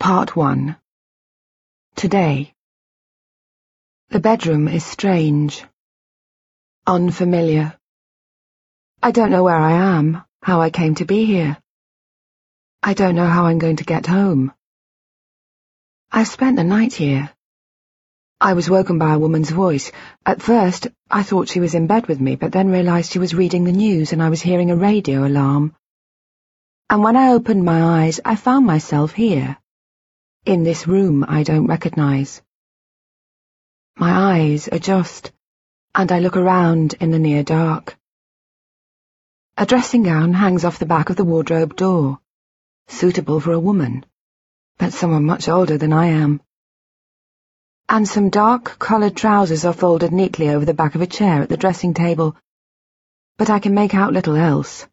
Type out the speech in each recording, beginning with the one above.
Part 1 Today The bedroom is strange. Unfamiliar. I don't know where I am, how I came to be here. I don't know how I'm going to get home. I've spent the night here. I was woken by a woman's voice. At first, I thought she was in bed with me, but then realized she was reading the news and I was hearing a radio alarm. And when I opened my eyes, I found myself here in this room I don't recognize. My eyes adjust, and I look around in the near dark. A dressing gown hangs off the back of the wardrobe door, suitable for a woman, but someone much older than I am. And some dark coloured trousers are folded neatly over the back of a chair at the dressing table, but I can make out little else.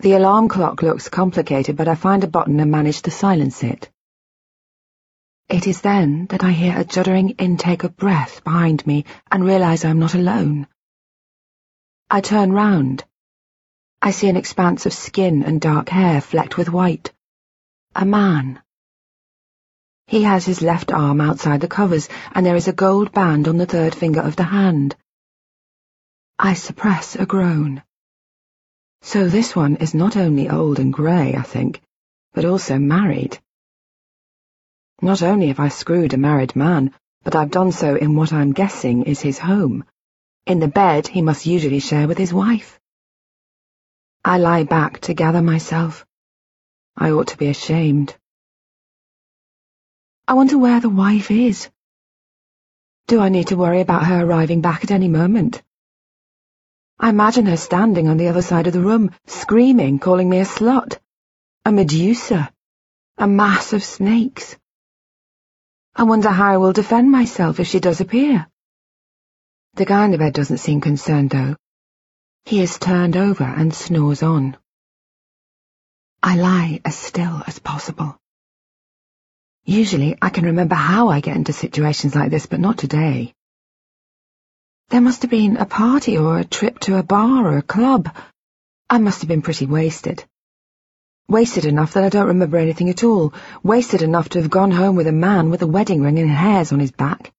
The alarm clock looks complicated, but I find a button and manage to silence it. It is then that I hear a juddering intake of breath behind me and realize I'm not alone. I turn round. I see an expanse of skin and dark hair flecked with white. A man. He has his left arm outside the covers, and there is a gold band on the third finger of the hand. I suppress a groan. So this one is not only old and grey, I think, but also married. Not only have I screwed a married man, but I've done so in what I'm guessing is his home, in the bed he must usually share with his wife. I lie back to gather myself. I ought to be ashamed. I wonder where the wife is. Do I need to worry about her arriving back at any moment? I imagine her standing on the other side of the room, screaming, calling me a slut. A Medusa. A mass of snakes. I wonder how I will defend myself if she does appear. The guy in the bed doesn't seem concerned, though. He is turned over and snores on. I lie as still as possible. Usually I can remember how I get into situations like this, but not today. There must have been a party or a trip to a bar or a club. I must have been pretty wasted. Wasted enough that I don't remember anything at all. Wasted enough to have gone home with a man with a wedding ring and hairs on his back.